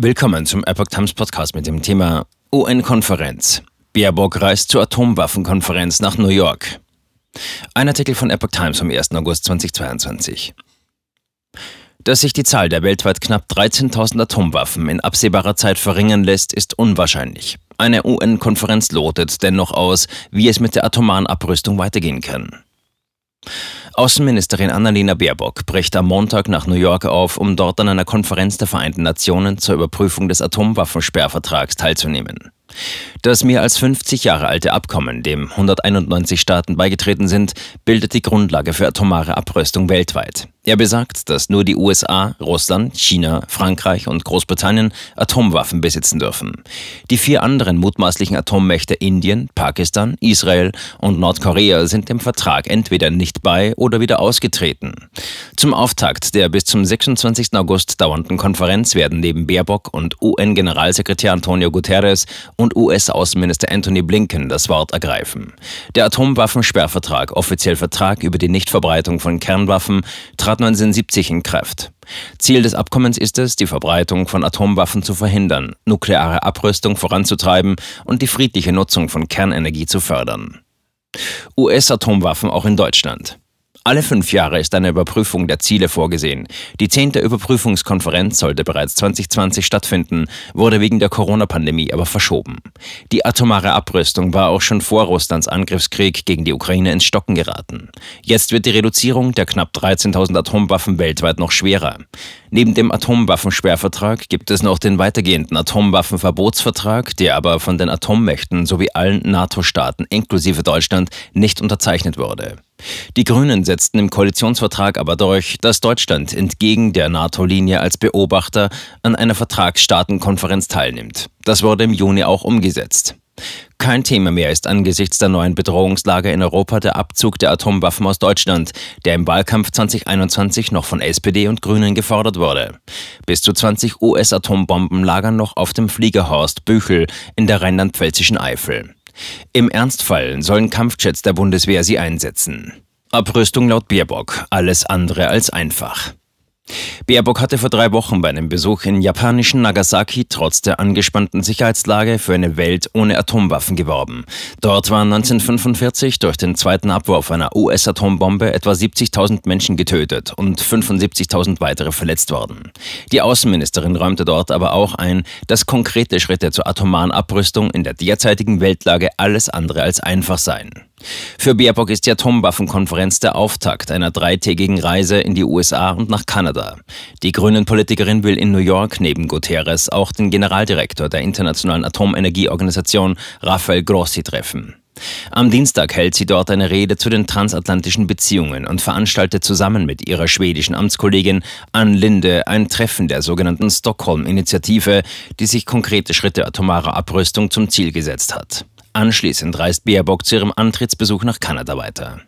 Willkommen zum Epoch Times Podcast mit dem Thema UN-Konferenz. Baerbock reist zur Atomwaffenkonferenz nach New York. Ein Artikel von Epoch Times vom 1. August 2022. Dass sich die Zahl der weltweit knapp 13.000 Atomwaffen in absehbarer Zeit verringern lässt, ist unwahrscheinlich. Eine UN-Konferenz lotet dennoch aus, wie es mit der atomaren Abrüstung weitergehen kann. Außenministerin Annalena Baerbock bricht am Montag nach New York auf, um dort an einer Konferenz der Vereinten Nationen zur Überprüfung des Atomwaffensperrvertrags teilzunehmen. Das mehr als 50 Jahre alte Abkommen, dem 191 Staaten beigetreten sind, bildet die Grundlage für atomare Abrüstung weltweit. Er besagt, dass nur die USA, Russland, China, Frankreich und Großbritannien Atomwaffen besitzen dürfen. Die vier anderen mutmaßlichen Atommächte Indien, Pakistan, Israel und Nordkorea sind dem Vertrag entweder nicht bei oder wieder ausgetreten. Zum Auftakt der bis zum 26. August dauernden Konferenz werden neben Baerbock und UN-Generalsekretär Antonio Guterres und US-Außenminister Anthony Blinken das Wort ergreifen. Der Atomwaffensperrvertrag, offiziell Vertrag über die Nichtverbreitung von Kernwaffen, trat 1970 in Kraft. Ziel des Abkommens ist es, die Verbreitung von Atomwaffen zu verhindern, nukleare Abrüstung voranzutreiben und die friedliche Nutzung von Kernenergie zu fördern. US-Atomwaffen auch in Deutschland. Alle fünf Jahre ist eine Überprüfung der Ziele vorgesehen. Die zehnte Überprüfungskonferenz sollte bereits 2020 stattfinden, wurde wegen der Corona-Pandemie aber verschoben. Die atomare Abrüstung war auch schon vor Russlands Angriffskrieg gegen die Ukraine ins Stocken geraten. Jetzt wird die Reduzierung der knapp 13.000 Atomwaffen weltweit noch schwerer. Neben dem Atomwaffensperrvertrag gibt es noch den weitergehenden Atomwaffenverbotsvertrag, der aber von den Atommächten sowie allen NATO-Staaten inklusive Deutschland nicht unterzeichnet wurde. Die Grünen setzten im Koalitionsvertrag aber durch, dass Deutschland entgegen der NATO-Linie als Beobachter an einer Vertragsstaatenkonferenz teilnimmt. Das wurde im Juni auch umgesetzt. Kein Thema mehr ist angesichts der neuen Bedrohungslage in Europa der Abzug der Atomwaffen aus Deutschland, der im Wahlkampf 2021 noch von SPD und Grünen gefordert wurde. Bis zu 20 US-Atombomben lagern noch auf dem Fliegerhorst Büchel in der rheinland-pfälzischen Eifel. Im Ernstfall sollen Kampfjets der Bundeswehr sie einsetzen. Abrüstung laut Baerbock, alles andere als einfach. Baerbock hatte vor drei Wochen bei einem Besuch in japanischen Nagasaki trotz der angespannten Sicherheitslage für eine Welt ohne Atomwaffen geworben. Dort waren 1945 durch den zweiten Abwurf einer US-Atombombe etwa 70.000 Menschen getötet und 75.000 weitere verletzt worden. Die Außenministerin räumte dort aber auch ein, dass konkrete Schritte zur atomaren Abrüstung in der derzeitigen Weltlage alles andere als einfach seien. Für Baerbock ist die Atomwaffenkonferenz der Auftakt einer dreitägigen Reise in die USA und nach Kanada. Die Grünen-Politikerin will in New York neben Guterres auch den Generaldirektor der Internationalen Atomenergieorganisation Rafael Grossi treffen. Am Dienstag hält sie dort eine Rede zu den transatlantischen Beziehungen und veranstaltet zusammen mit ihrer schwedischen Amtskollegin Ann Linde ein Treffen der sogenannten Stockholm-Initiative, die sich konkrete Schritte atomarer Abrüstung zum Ziel gesetzt hat. Anschließend reist Baerbock zu ihrem Antrittsbesuch nach Kanada weiter.